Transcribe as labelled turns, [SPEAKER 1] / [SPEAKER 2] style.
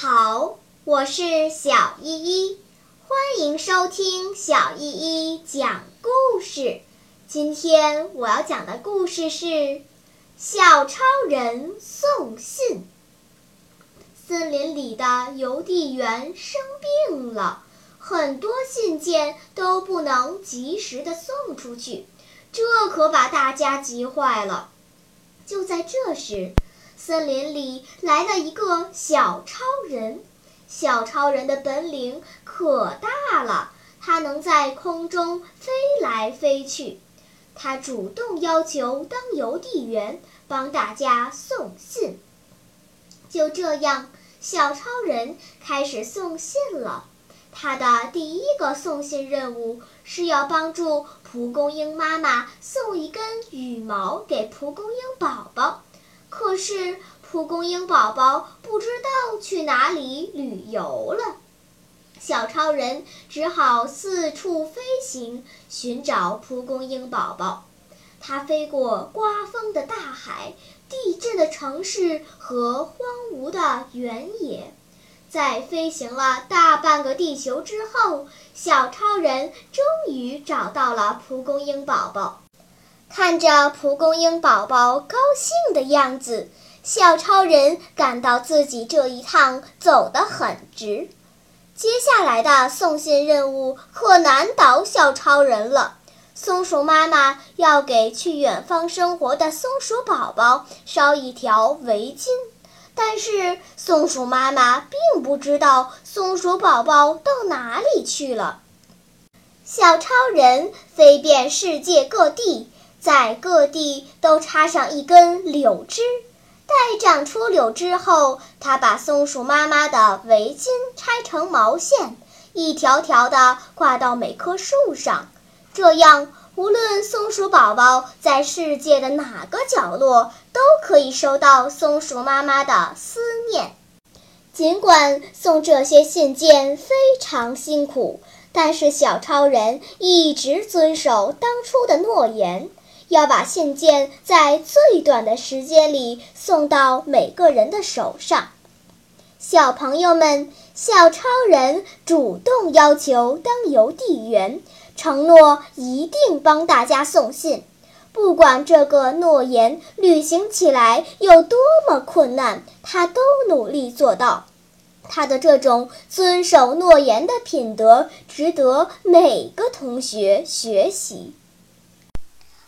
[SPEAKER 1] 好我是小依依欢迎收听小依依讲故事。今天我要讲的故事是小超人送信。森林里的邮递员生病了很多信件都不能及时的送出去这可把大家急坏了。就在这时森林里来了一个小超人。小超人的本领可大了，他能在空中飞来飞去。他主动要求当邮递员，帮大家送信。就这样，小超人开始送信了。他的第一个送信任务是要帮助蒲公英妈妈送一根羽毛给蒲公英宝宝。可是。蒲公英宝宝不知道去哪里旅游了，小超人只好四处飞行寻找蒲公英宝宝。他飞过刮风的大海、地震的城市和荒芜的原野，在飞行了大半个地球之后，小超人终于找到了蒲公英宝宝。看着蒲公英宝宝高兴的样子。小超人感到自己这一趟走得很值，接下来的送信任务可难倒小超人了。松鼠妈妈要给去远方生活的松鼠宝宝捎一条围巾，但是松鼠妈妈并不知道松鼠宝宝到哪里去了。小超人飞遍世界各地，在各地都插上一根柳枝。待长出柳枝后，他把松鼠妈妈的围巾拆成毛线，一条条的挂到每棵树上。这样，无论松鼠宝宝在世界的哪个角落，都可以收到松鼠妈妈的思念。尽管送这些信件非常辛苦，但是小超人一直遵守当初的诺言。要把信件在最短的时间里送到每个人的手上。小朋友们，小超人主动要求当邮递员，承诺一定帮大家送信，不管这个诺言履行起来有多么困难，他都努力做到。他的这种遵守诺言的品德，值得每个同学学习。